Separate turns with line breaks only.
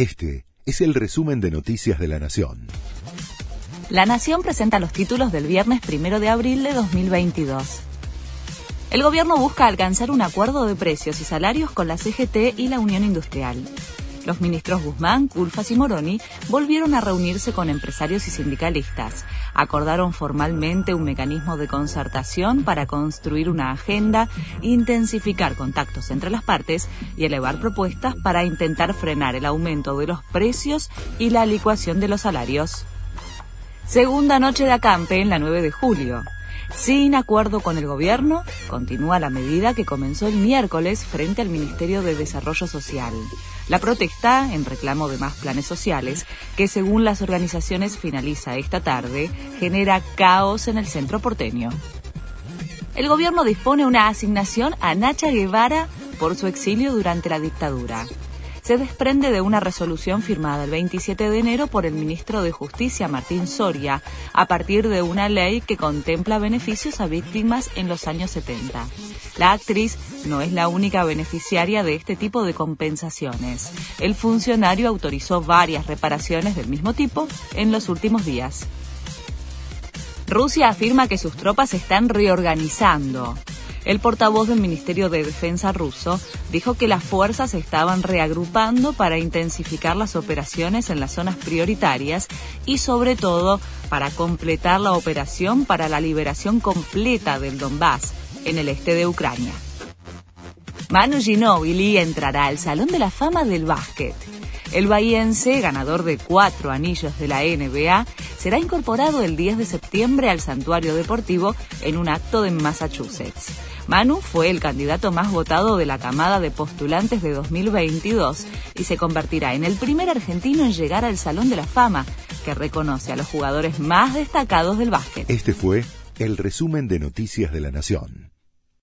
Este es el resumen de Noticias de la Nación.
La Nación presenta los títulos del viernes primero de abril de 2022. El gobierno busca alcanzar un acuerdo de precios y salarios con la CGT y la Unión Industrial. Los ministros Guzmán, Culfas y Moroni volvieron a reunirse con empresarios y sindicalistas. Acordaron formalmente un mecanismo de concertación para construir una agenda, intensificar contactos entre las partes y elevar propuestas para intentar frenar el aumento de los precios y la licuación de los salarios. Segunda noche de acampe en la 9 de julio. Sin acuerdo con el gobierno, continúa la medida que comenzó el miércoles frente al Ministerio de Desarrollo Social. La protesta, en reclamo de más planes sociales, que según las organizaciones finaliza esta tarde, genera caos en el centro porteño. El gobierno dispone una asignación a Nacha Guevara por su exilio durante la dictadura se desprende de una resolución firmada el 27 de enero por el ministro de Justicia, Martín Soria, a partir de una ley que contempla beneficios a víctimas en los años 70. La actriz no es la única beneficiaria de este tipo de compensaciones. El funcionario autorizó varias reparaciones del mismo tipo en los últimos días. Rusia afirma que sus tropas están reorganizando. El portavoz del Ministerio de Defensa ruso dijo que las fuerzas estaban reagrupando para intensificar las operaciones en las zonas prioritarias y sobre todo para completar la operación para la liberación completa del Donbass en el este de Ucrania. Manu Ginóbili entrará al Salón de la Fama del Básquet. El bahiense, ganador de cuatro anillos de la NBA, será incorporado el 10 de septiembre al santuario deportivo en un acto en Massachusetts. Manu fue el candidato más votado de la camada de postulantes de 2022 y se convertirá en el primer argentino en llegar al Salón de la Fama, que reconoce a los jugadores más destacados del básquet.
Este fue el resumen de Noticias de la Nación.